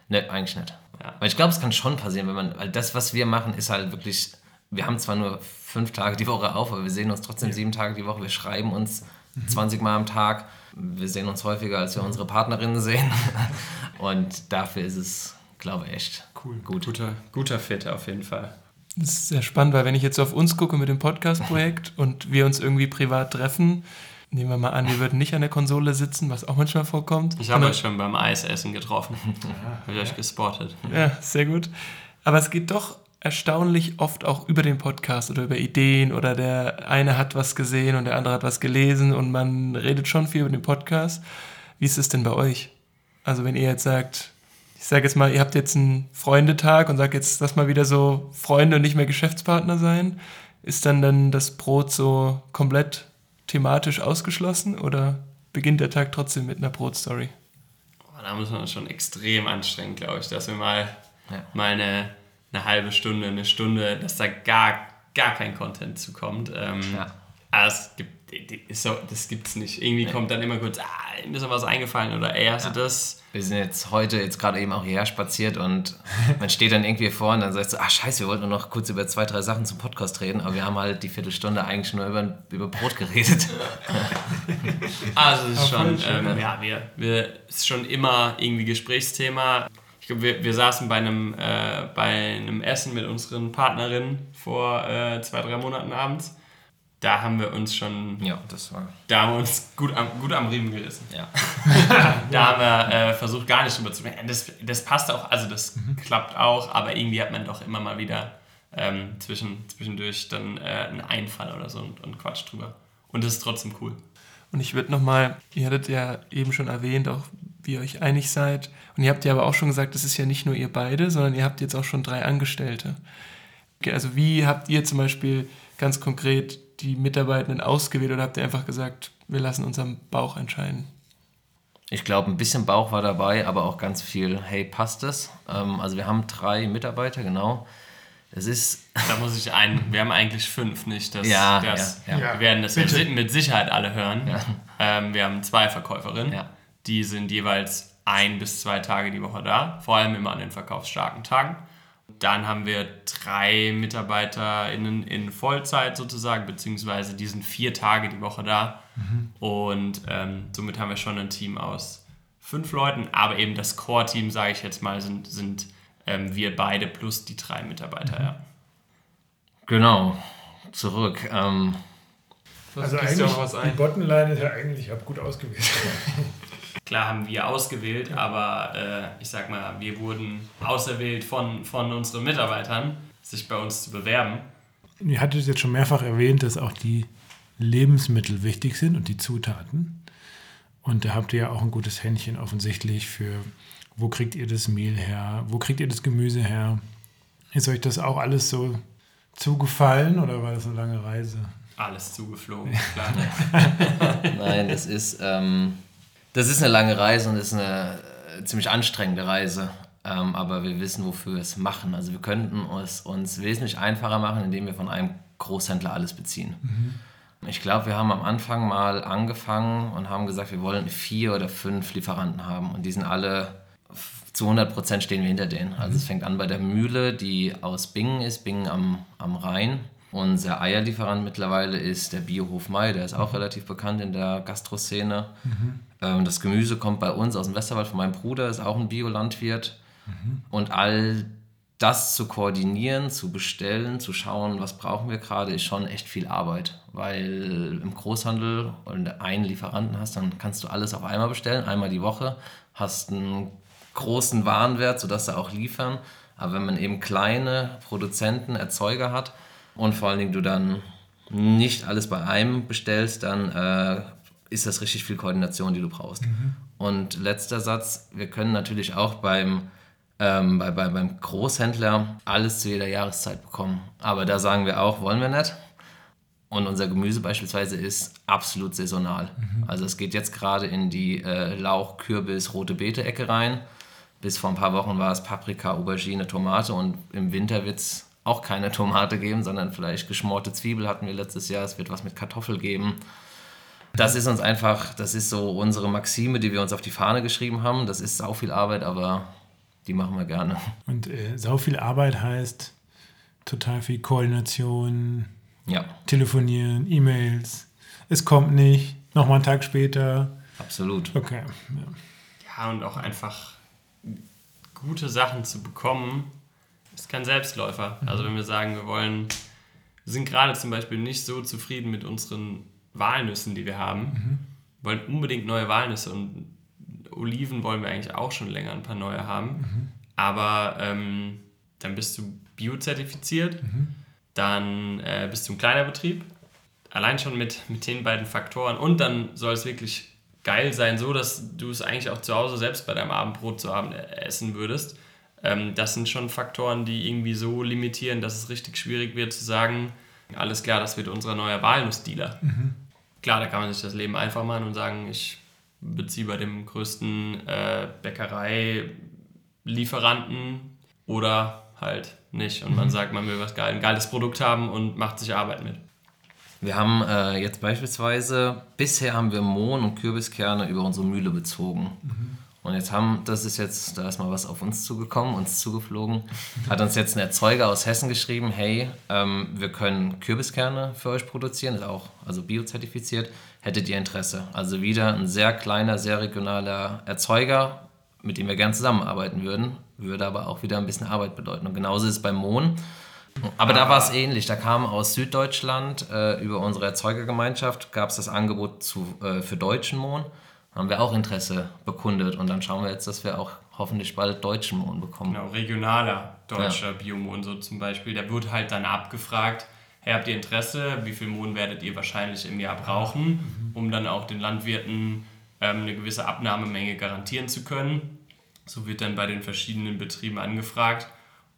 ne, eigentlich nicht.
Ja.
Weil ich glaube, es kann schon passieren, wenn man, weil das, was wir machen, ist halt wirklich, wir haben zwar nur fünf Tage die Woche auf, aber wir sehen uns trotzdem sieben Tage die Woche, wir schreiben uns 20 Mal am Tag, wir sehen uns häufiger, als wir unsere Partnerinnen sehen. Und dafür ist es, glaube ich, echt
Cool.
gut.
Guter, guter Fit auf jeden Fall.
Das ist sehr spannend, weil wenn ich jetzt auf uns gucke mit dem Podcast-Projekt und wir uns irgendwie privat treffen, nehmen wir mal an, wir würden nicht an der Konsole sitzen, was auch manchmal vorkommt.
Ich habe euch schon beim Eisessen getroffen. habe ich euch gespottet.
Ja, sehr gut. Aber es geht doch erstaunlich oft auch über den Podcast oder über Ideen oder der eine hat was gesehen und der andere hat was gelesen und man redet schon viel über den Podcast. Wie ist es denn bei euch? Also wenn ihr jetzt sagt, ich sage jetzt mal, ihr habt jetzt einen Freundetag und sagt jetzt, lass mal wieder so Freunde und nicht mehr Geschäftspartner sein, ist dann dann das Brot so komplett thematisch ausgeschlossen oder beginnt der Tag trotzdem mit einer Brotstory?
Boah, Da muss man schon extrem anstrengen, glaube ich, dass wir mal,
Ja.
mal eine, eine halbe Stunde, eine Stunde, dass da gar, gar kein Content zukommt. Ähm,
Ja.
aber es gibt, so, das gibt's nicht. Irgendwie kommt dann immer kurz, ah, mir ist noch was eingefallen oder ey, hast du das?
Wir sind jetzt heute jetzt gerade eben auch hierher spaziert und man steht dann irgendwie vor und dann sagst du, ach scheiße, wir wollten nur noch kurz über zwei, drei Sachen zum Podcast reden, aber wir haben halt die Viertelstunde eigentlich nur über, über Brot geredet.
Also es ist schon, ähm, ja, wir, wir ist schon immer irgendwie Gesprächsthema. Glaube, wir, wir saßen bei einem, äh, bei einem Essen mit unseren Partnerinnen vor äh, zwei, drei Monaten abends. Da haben wir uns schon,
Ja, das war.
da haben wir uns gut am, gut am Riemen gerissen.
Ja.
Da haben wir äh, versucht, gar nicht drüber zu sprechen. Das, das passt auch, also das klappt auch, aber irgendwie hat man doch immer mal wieder ähm, zwischen, zwischendurch dann äh, einen Einfall oder so und, und Quatsch drüber. Und das ist trotzdem cool.
Und ich würde nochmal, ihr hattet ja eben schon erwähnt, auch wie ihr euch einig seid. Und ihr habt ja aber auch schon gesagt, das ist ja nicht nur ihr beide, sondern ihr habt jetzt auch schon drei Angestellte. Okay, Also wie habt ihr zum Beispiel ganz konkret die Mitarbeitenden ausgewählt oder habt ihr einfach gesagt, wir lassen uns am Bauch entscheiden?
Ich glaube, ein bisschen Bauch war dabei, aber auch ganz viel, hey, passt das? Ähm, also wir haben drei Mitarbeiter, genau. Es ist,
Da muss ich ein, wir haben eigentlich fünf, nicht? Das,
Ja,
das,
ja,
ja.
Wir werden das
Bitte.
mit, mit Sicherheit alle hören. Ähm, wir haben zwei Verkäuferinnen,
Ja.
Die sind jeweils ein bis zwei Tage die Woche da, vor allem immer an den verkaufsstarken Tagen. Dann haben wir drei MitarbeiterInnen in Vollzeit sozusagen, beziehungsweise die sind vier Tage die Woche da. Und ähm, somit haben wir schon ein Team aus fünf Leuten, aber eben das Core-Team, sage ich jetzt mal, sind, sind ähm, wir beide plus die drei Mitarbeiter. Ja.
genau, zurück. Ähm,
also eigentlich, die Bottomline ist ja eigentlich, ich habe gut ausgewählt.
Klar haben wir ausgewählt, aber äh, ich sag mal, wir wurden auserwählt von, von unseren Mitarbeitern, sich bei uns zu bewerben.
Ihr hattet jetzt schon mehrfach erwähnt, dass auch die Lebensmittel wichtig sind und die Zutaten. Und da habt ihr ja auch ein gutes Händchen offensichtlich für, wo kriegt ihr das Mehl her, wo kriegt ihr das Gemüse her. Ist euch das auch alles so zugefallen oder war das eine lange Reise?
Alles zugeflogen, klar.
Nein, das ist, ähm, das ist eine lange Reise und ist eine äh, ziemlich anstrengende Reise. Ähm, aber wir wissen, wofür wir es machen. Also wir könnten es uns wesentlich einfacher machen, indem wir von einem Großhändler alles beziehen. Mhm. Ich glaube, wir haben am Anfang mal angefangen und haben gesagt, wir wollen vier oder fünf Lieferanten haben. Und die sind alle, zu 100 Prozent stehen wir hinter denen. Also es fängt an bei der Mühle, die aus Bingen ist, Bingen am, am Rhein. Unser Eierlieferant mittlerweile ist der Biohof Mai, der ist auch relativ bekannt in der Gastroszene. Mhm. Ähm, das Gemüse kommt bei uns aus dem Westerwald von meinem Bruder, ist auch ein Biolandwirt. Mhm. Und all das zu koordinieren, zu bestellen, zu schauen, was brauchen wir gerade, ist schon echt viel Arbeit. Weil im Großhandel, wenn du einen Lieferanten hast, dann kannst du alles auf einmal bestellen, einmal die Woche, hast einen großen Warenwert, sodass sie auch liefern. Aber wenn man eben kleine Produzenten, Erzeuger hat und vor allen Dingen du dann nicht alles bei einem bestellst, dann äh, ist das richtig viel Koordination, die du brauchst. Mhm. Und letzter Satz, wir können natürlich auch beim ähm, bei, bei, beim Großhändler alles zu jeder Jahreszeit bekommen. Aber da sagen wir auch, wollen wir nicht. Und unser Gemüse beispielsweise ist absolut saisonal. Mhm. Also es geht jetzt gerade in die äh, Lauch, Kürbis, rote Beete-Ecke rein. Bis vor ein paar Wochen war es Paprika, Aubergine, Tomate und im Winter wird es auch keine Tomate geben, sondern vielleicht geschmorte Zwiebel hatten wir letztes Jahr. Es wird was mit Kartoffel geben. Das ist uns einfach, das ist so unsere Maxime, die wir uns auf die Fahne geschrieben haben. Das ist sau viel Arbeit, aber die machen wir gerne.
Und äh, sau viel Arbeit heißt total viel Koordination,
ja.
telefonieren, E-Mails. Es kommt nicht, nochmal einen Tag später.
Absolut.
Okay.
Ja. ja, und auch einfach gute Sachen zu bekommen, ist kein Selbstläufer. Mhm. Also wenn wir sagen, wir wollen, wir sind gerade zum Beispiel nicht so zufrieden mit unseren Walnüssen, die wir haben, mhm. wollen unbedingt neue Walnüsse und Oliven wollen wir eigentlich auch schon länger ein paar neue haben. Mhm. Aber ähm, dann bist du biozertifiziert, mhm. dann äh, bist du ein kleiner Betrieb. Allein schon mit, mit den beiden Faktoren. Und dann soll es wirklich geil sein, so dass du es eigentlich auch zu Hause selbst bei deinem Abendbrot zu Abend äh, essen würdest. Ähm, das sind schon Faktoren, die irgendwie so limitieren, dass es richtig schwierig wird zu sagen, alles klar, das wird unser neuer Walnussdealer. Mhm. Klar, da kann man sich das Leben einfach machen und sagen, ich beziehe bei dem größten äh, Bäckerei-Lieferanten oder halt nicht. Und man mhm. sagt, man will was geil, ein geiles Produkt haben und macht sich Arbeit mit.
Wir haben äh, jetzt beispielsweise, bisher haben wir Mohn- und Kürbiskerne über unsere Mühle bezogen. Mhm. Und jetzt haben, das ist jetzt, da ist mal was auf uns zugekommen, uns zugeflogen, hat uns jetzt ein Erzeuger aus Hessen geschrieben, hey, ähm, wir können Kürbiskerne für euch produzieren, ist auch also biozertifiziert, hättet ihr Interesse? Also wieder ein sehr kleiner, sehr regionaler Erzeuger, mit dem wir gern zusammenarbeiten würden, würde aber auch wieder ein bisschen Arbeit bedeuten. Und genauso ist es beim Mohn. Aber da war es ähnlich. Da kam aus Süddeutschland äh, über unsere Erzeugergemeinschaft, gab es das Angebot zu, äh, für deutschen Mohn haben wir auch Interesse bekundet und dann schauen wir jetzt, dass wir auch hoffentlich bald deutschen Mohn bekommen.
Genau, regionaler deutscher ja. Biomohn so zum Beispiel. Der wird halt dann abgefragt, hey, habt ihr Interesse, wie viel Mohn werdet ihr wahrscheinlich im Jahr brauchen, mhm. um dann auch den Landwirten ähm, eine gewisse Abnahmemenge garantieren zu können. So wird dann bei den verschiedenen Betrieben angefragt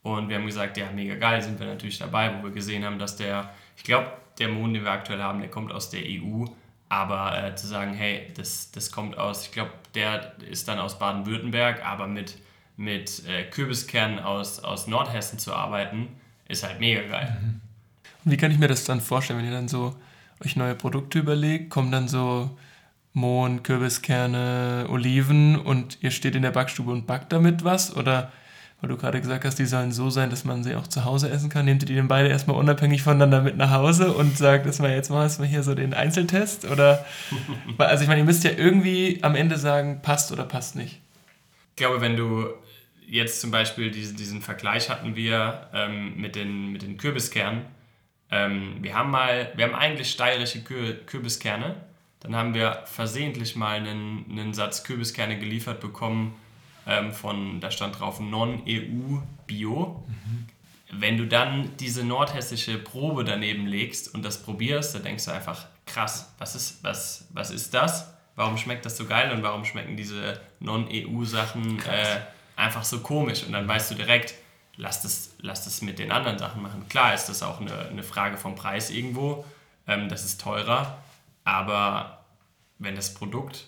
und wir haben gesagt, ja, mega geil, sind wir natürlich dabei, wo wir gesehen haben, dass der, ich glaube, der Mohn, den wir aktuell haben, der kommt aus der EU aber äh, zu sagen, hey, das, das kommt aus, ich glaube, der ist dann aus Baden-Württemberg, aber mit, mit äh, Kürbiskernen aus, aus Nordhessen zu arbeiten, ist halt mega geil. Mhm.
Und wie kann ich mir das dann vorstellen, wenn ihr dann so euch neue Produkte überlegt, kommen dann so Mohn, Kürbiskerne, Oliven und ihr steht in der Backstube und backt damit was? Oder weil du gerade gesagt hast, die sollen so sein, dass man sie auch zu Hause essen kann. Nehmt ihr die dann beide erstmal unabhängig voneinander mit nach Hause und sagt, dass wir jetzt mal erstmal hier so den Einzeltest? Oder, also ich meine, ihr müsst ja irgendwie am Ende sagen, passt oder passt nicht.
Ich glaube, wenn du jetzt zum Beispiel diesen, diesen Vergleich hatten wir ähm, mit, den, mit den Kürbiskernen, Ähm, wir haben mal, wir haben eigentlich steirische Kür Kürbiskerne. Dann haben wir versehentlich mal einen, einen Satz Kürbiskerne geliefert bekommen ähm, von, da stand drauf Non-EU-Bio. Mhm. Wenn du dann diese nordhessische Probe daneben legst und das probierst, dann denkst du einfach, krass, was ist, was, was ist das? Warum schmeckt das so geil und warum schmecken diese Non-EU-Sachen äh, einfach so komisch? Und dann weißt du direkt, lass das, lass das mit den anderen Sachen machen. Klar ist das auch eine, eine Frage vom Preis irgendwo, ähm, das ist teurer, aber wenn das Produkt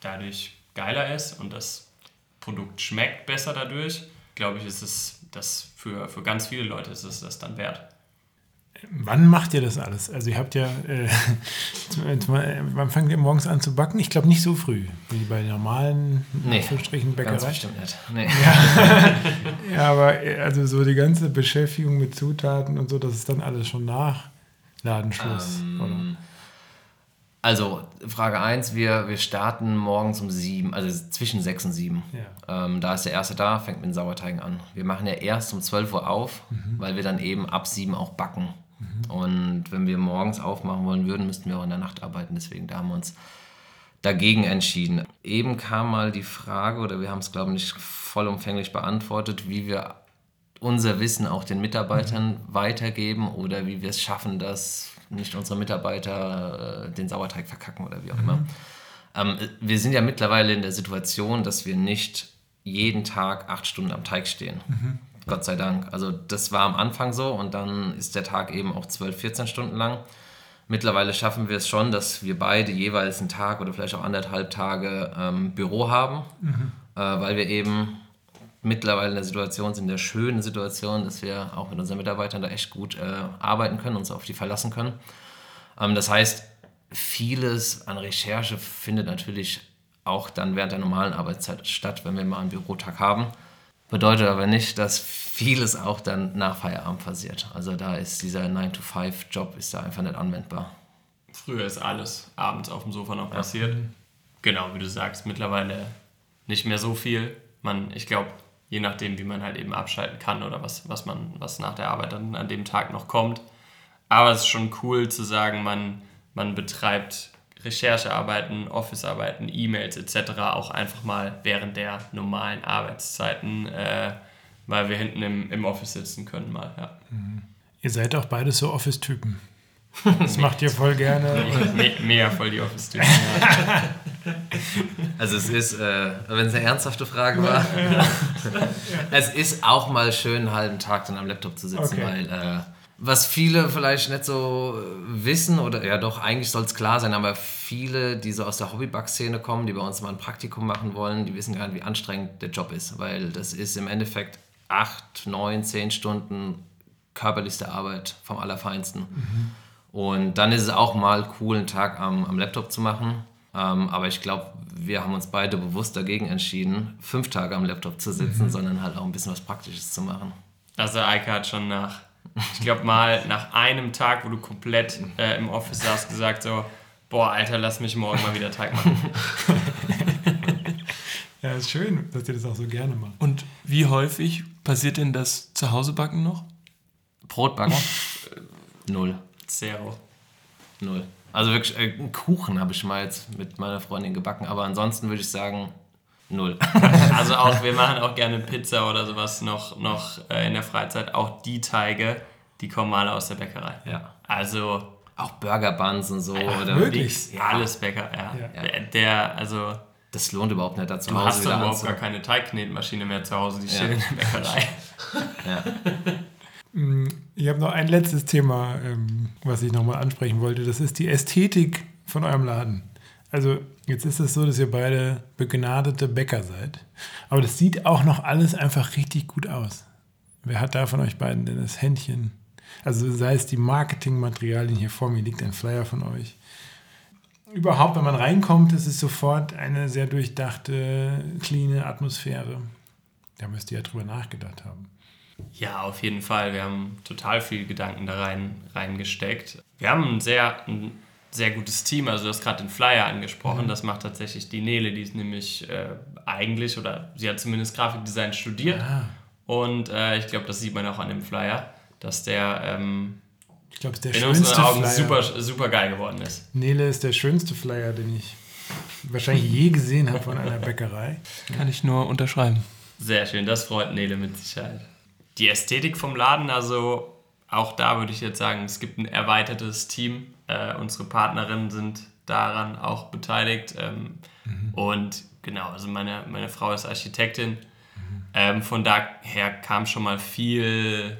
dadurch geiler ist und das Produkt schmeckt besser dadurch, glaube ich, ist es das für, für ganz viele Leute ist es das dann wert.
Wann macht ihr das alles? Also ihr habt ja, äh, wann fangt ihr morgens an zu backen? Ich glaube nicht so früh, wie bei normalen
nee,
Bäckereien.
Ganz bestimmt nicht. Nee.
Ja. ja, aber äh, also so die ganze Beschäftigung mit Zutaten und so, das ist dann alles schon nach Ladenschluss, ähm, oder?
Also, Frage 1, wir, wir starten morgens um 7, also zwischen 6 und 7. Ja. Ähm, da ist der Erste da, fängt mit den Sauerteigen an. Wir machen ja erst um 12 Uhr auf, mhm. weil wir dann eben ab 7 auch backen. Mhm. Und wenn wir morgens aufmachen wollen würden, müssten wir auch in der Nacht arbeiten. Deswegen da haben wir uns dagegen entschieden. Eben kam mal die Frage, oder wir haben es, glaube ich, nicht vollumfänglich beantwortet, wie wir unser Wissen auch den Mitarbeitern mhm. weitergeben oder wie wir es schaffen, dass nicht unsere Mitarbeiter äh, den Sauerteig verkacken oder wie auch mhm. immer. Ähm, wir sind ja mittlerweile in der Situation, dass wir nicht jeden Tag acht Stunden am Teig stehen. Mhm. Gott sei Dank. Also das war am Anfang so und dann ist der Tag eben auch 12, 14 Stunden lang. Mittlerweile schaffen wir es schon, dass wir beide jeweils einen Tag oder vielleicht auch anderthalb Tage ähm, Büro haben, mhm. äh, weil wir eben mittlerweile in der Situation sind, in der schönen Situation, dass wir auch mit unseren Mitarbeitern da echt gut äh, arbeiten können, uns auf die verlassen können. Ähm, das heißt, vieles an Recherche findet natürlich auch dann während der normalen Arbeitszeit statt, wenn wir mal einen Bürotag haben. Bedeutet aber nicht, dass vieles auch dann nach Feierabend passiert. Also da ist dieser 9-to-5-Job ist da einfach nicht anwendbar.
Früher ist alles abends auf dem Sofa noch passiert. Ja. Genau, wie du sagst, mittlerweile nicht mehr so viel. Man, ich glaube, je nachdem, wie man halt eben abschalten kann oder was, was man, was nach der Arbeit dann an dem Tag noch kommt. Aber es ist schon cool zu sagen, man, man betreibt Recherchearbeiten, Officearbeiten, E-Mails etc. auch einfach mal während der normalen Arbeitszeiten, äh, weil wir hinten im, im Office sitzen können mal. Ja.
Mhm. Ihr seid auch beide so Office-Typen. Das macht ihr voll gerne.
Me mega voll die Office-Typen.
Ja. Also es ist, äh, wenn es eine ernsthafte Frage war, es ist auch mal schön, einen halben Tag dann am Laptop zu sitzen, okay. weil äh, was viele vielleicht nicht so wissen, oder ja doch, eigentlich soll es klar sein, aber viele, die so aus der Hobbyback-Szene kommen, die bei uns mal ein Praktikum machen wollen, die wissen gar nicht, wie anstrengend der Job ist, weil das ist im Endeffekt acht, neun, zehn Stunden körperlichste Arbeit vom Allerfeinsten. Mhm. Und dann ist es auch mal cool, einen Tag am, am Laptop zu machen. Ähm, aber ich glaube, wir haben uns beide bewusst dagegen entschieden, fünf Tage am Laptop zu sitzen, mhm. sondern halt auch ein bisschen was Praktisches zu machen.
Also Eike hat schon nach, ich glaube mal nach einem Tag, wo du komplett äh, im Office saßt, gesagt so, boah, Alter, lass mich morgen mal wieder Teig machen.
ja, ist schön, dass ihr das auch so gerne macht.
Und wie häufig passiert denn das zu Hause backen noch?
Brotbacken? Null.
Zero.
Null. Also wirklich, äh, einen Kuchen habe ich mal jetzt mit meiner Freundin gebacken, aber ansonsten würde ich sagen, null.
also auch, wir machen auch gerne Pizza oder sowas noch, noch äh, in der Freizeit. Auch die Teige, die kommen alle aus der Bäckerei.
Ja.
Also.
Auch Burger Buns und so.
Ach, oder wirklich?
Ja. Alles Bäcker, ja. ja. Der, der, also.
Das lohnt überhaupt nicht dazu.
Du hast überhaupt gar keine Teigknetmaschine mehr zu Hause, die ja. steht in der Bäckerei.
ja. Mm, ich habe noch ein letztes Thema, ähm, was ich nochmal ansprechen wollte. Das ist die Ästhetik von eurem Laden. Also jetzt ist es so, dass ihr beide begnadete Bäcker seid. Aber das sieht auch noch alles einfach richtig gut aus. Wer hat da von euch beiden denn das Händchen? Also sei es die Marketingmaterialien, hier vor mir liegt ein Flyer von euch. Überhaupt, wenn man reinkommt, ist es sofort eine sehr durchdachte, cleane Atmosphäre. Da müsst ihr ja drüber nachgedacht haben.
Ja, auf jeden Fall. Wir haben total viel Gedanken da rein reingesteckt. Wir haben ein sehr, ein sehr gutes Team. Also du hast gerade den Flyer angesprochen. Mhm. Das macht tatsächlich die Nele, die ist nämlich äh, eigentlich, oder sie hat zumindest Grafikdesign studiert. Ah. Und äh, ich glaube, das sieht man auch an dem Flyer, dass der ähm,
Ich glaube, es ist der
in
schönste
unseren Augen
Flyer.
super, super geil geworden ist.
Nele ist der schönste Flyer, den ich wahrscheinlich je gesehen habe von einer Bäckerei.
Kann ich nur unterschreiben.
Sehr schön, das freut Nele mit Sicherheit. Die Ästhetik vom Laden, also auch da würde ich jetzt sagen, es gibt ein erweitertes Team. Äh, unsere Partnerinnen sind daran auch beteiligt. Ähm, Und genau, also meine, meine Frau ist Architektin. Ähm, von daher kam schon mal viel,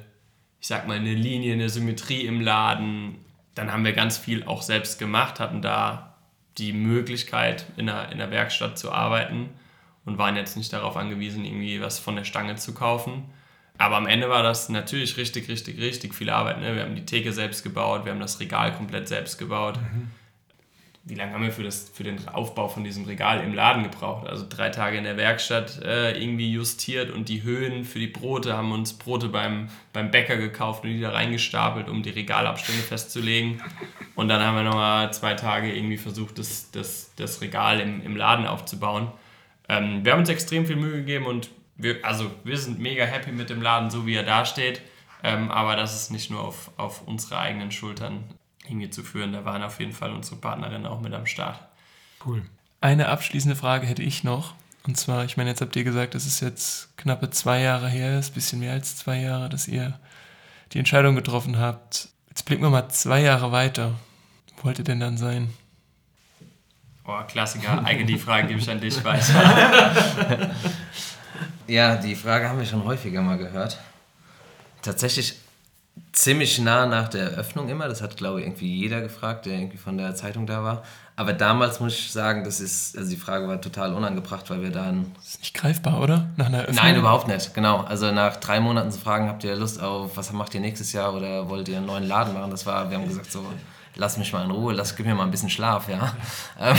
ich sag mal, eine Linie, eine Symmetrie im Laden. Dann haben wir ganz viel auch selbst gemacht, hatten da die Möglichkeit, in der, in der Werkstatt zu arbeiten und waren jetzt nicht darauf angewiesen, irgendwie was von der Stange zu kaufen. Aber am Ende war das natürlich richtig, richtig, richtig viel Arbeit. Ne? Wir haben die Theke selbst gebaut, wir haben das Regal komplett selbst gebaut. Wie lange haben wir für, das, für den Aufbau von diesem Regal im Laden gebraucht? Also drei Tage in der Werkstatt äh, irgendwie justiert und die Höhen für die Brote haben uns Brote beim, beim Bäcker gekauft und die da reingestapelt, um die Regalabstände festzulegen. Und dann haben wir nochmal zwei Tage irgendwie versucht, das, das, das Regal im, im Laden aufzubauen. Ähm, wir haben uns extrem viel Mühe gegeben und wir, also wir sind mega happy mit dem Laden, so wie er dasteht. Ähm, aber das ist nicht nur auf, auf unsere eigenen Schultern irgendwie zu führen. Da waren auf jeden Fall unsere Partnerinnen auch mit am Start.
Cool.
Eine abschließende Frage hätte ich noch. Und zwar, ich meine, jetzt habt ihr gesagt, es ist jetzt knappe zwei Jahre her, ist ein bisschen mehr als zwei Jahre, dass ihr die Entscheidung getroffen habt. Jetzt blicken wir mal zwei Jahre weiter. Wo wollt ihr denn dann sein?
Oh, Klassiker. Eige, die Frage gebe ich an dich weiter.
Ja, die Frage haben wir schon häufiger mal gehört. Tatsächlich ziemlich nah nach der Eröffnung immer. Das hat, glaube ich, irgendwie jeder gefragt, der irgendwie von der Zeitung da war. Aber damals muss ich sagen, das ist, also die Frage war total unangebracht, weil wir dann.
Das ist nicht greifbar, oder? Nach einer Eröffnung?
Nein, überhaupt nicht, genau. Also nach drei Monaten zu fragen, habt ihr Lust auf, was macht ihr nächstes Jahr oder wollt ihr einen neuen Laden machen? Das war, wir haben gesagt, so, lass mich mal in Ruhe, lass, gib mir mal ein bisschen Schlaf, ja. Ähm,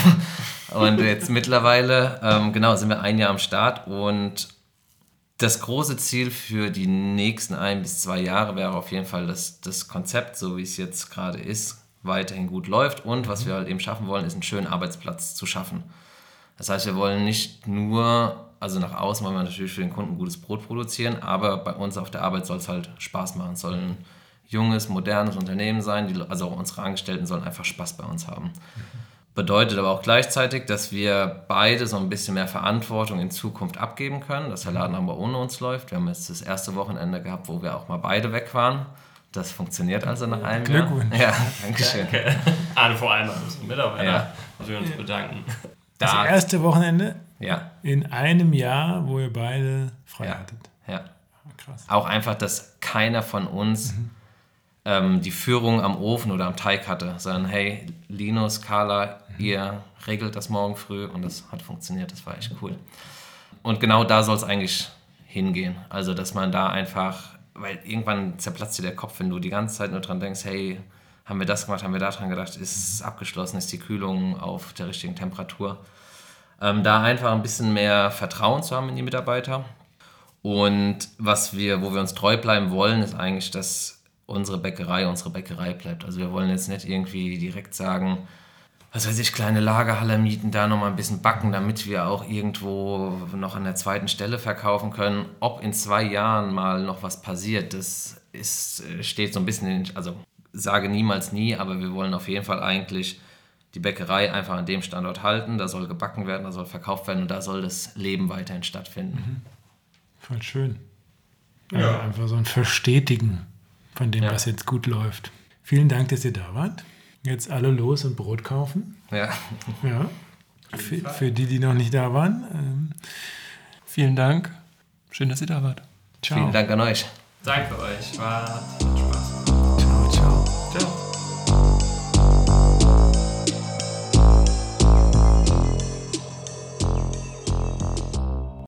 und jetzt mittlerweile, ähm, genau, sind wir ein Jahr am Start und das große Ziel für die nächsten ein bis zwei Jahre wäre auf jeden Fall, dass das Konzept, so wie es jetzt gerade ist, weiterhin gut läuft. Und was wir halt eben schaffen wollen, ist einen schönen Arbeitsplatz zu schaffen. Das heißt, wir wollen nicht nur, also nach außen wollen wir natürlich für den Kunden gutes Brot produzieren, aber bei uns auf der Arbeit soll es halt Spaß machen. Es soll ein junges, modernes Unternehmen sein. Die, also unsere Angestellten sollen einfach Spaß bei uns haben. Bedeutet aber auch gleichzeitig, dass wir beide so ein bisschen mehr Verantwortung in Zukunft abgeben können, dass der Laden aber ohne uns läuft. Wir haben jetzt das erste Wochenende gehabt, wo wir auch mal beide weg waren. Das funktioniert also nach einem
Glückwunsch.
Jahr. Ja, danke schön.
Ah, vor allem an unsere Mitarbeiter,
Ja.
wo wir uns bedanken.
Das
Da,
erste Wochenende
ja,
in einem Jahr, wo ihr beide frei
Ja.
hattet.
ja.
Krass.
Auch einfach, dass keiner von uns ähm, die Führung am Ofen oder am Teig hatte, sondern hey, Linus, Carla, ihr regelt das morgen früh und das hat funktioniert, das war echt cool. Und genau da soll es eigentlich hingehen. Also, dass man da einfach, weil irgendwann zerplatzt dir der Kopf, wenn du die ganze Zeit nur dran denkst, hey, haben wir das gemacht, haben wir daran gedacht, ist es abgeschlossen, ist die Kühlung auf der richtigen Temperatur. Ähm, da einfach ein bisschen mehr Vertrauen zu haben in die Mitarbeiter. Und was wir, wo wir uns treu bleiben wollen, ist eigentlich, dass unsere Bäckerei unsere Bäckerei bleibt. Also wir wollen jetzt nicht irgendwie direkt sagen, was weiß ich, kleine Lagerhalle mieten, da nochmal ein bisschen backen, damit wir auch irgendwo noch an der zweiten Stelle verkaufen können. Ob in zwei Jahren mal noch was passiert, das ist, äh, steht so ein bisschen, in, also sage niemals nie, aber wir wollen auf jeden Fall eigentlich die Bäckerei einfach an dem Standort halten. Da soll gebacken werden, da soll verkauft werden und da soll das Leben weiterhin stattfinden.
Voll schön. Ja. einfach so ein Verstetigen von dem,
Ja.
was jetzt gut läuft. Vielen Dank, dass ihr da wart. Jetzt alle los und Brot kaufen.
Ja.
Ja. Für, für die, die noch nicht da waren. Ähm,
Vielen Dank. Schön, dass ihr da wart.
ciao.
Vielen Dank an euch.
Danke euch. War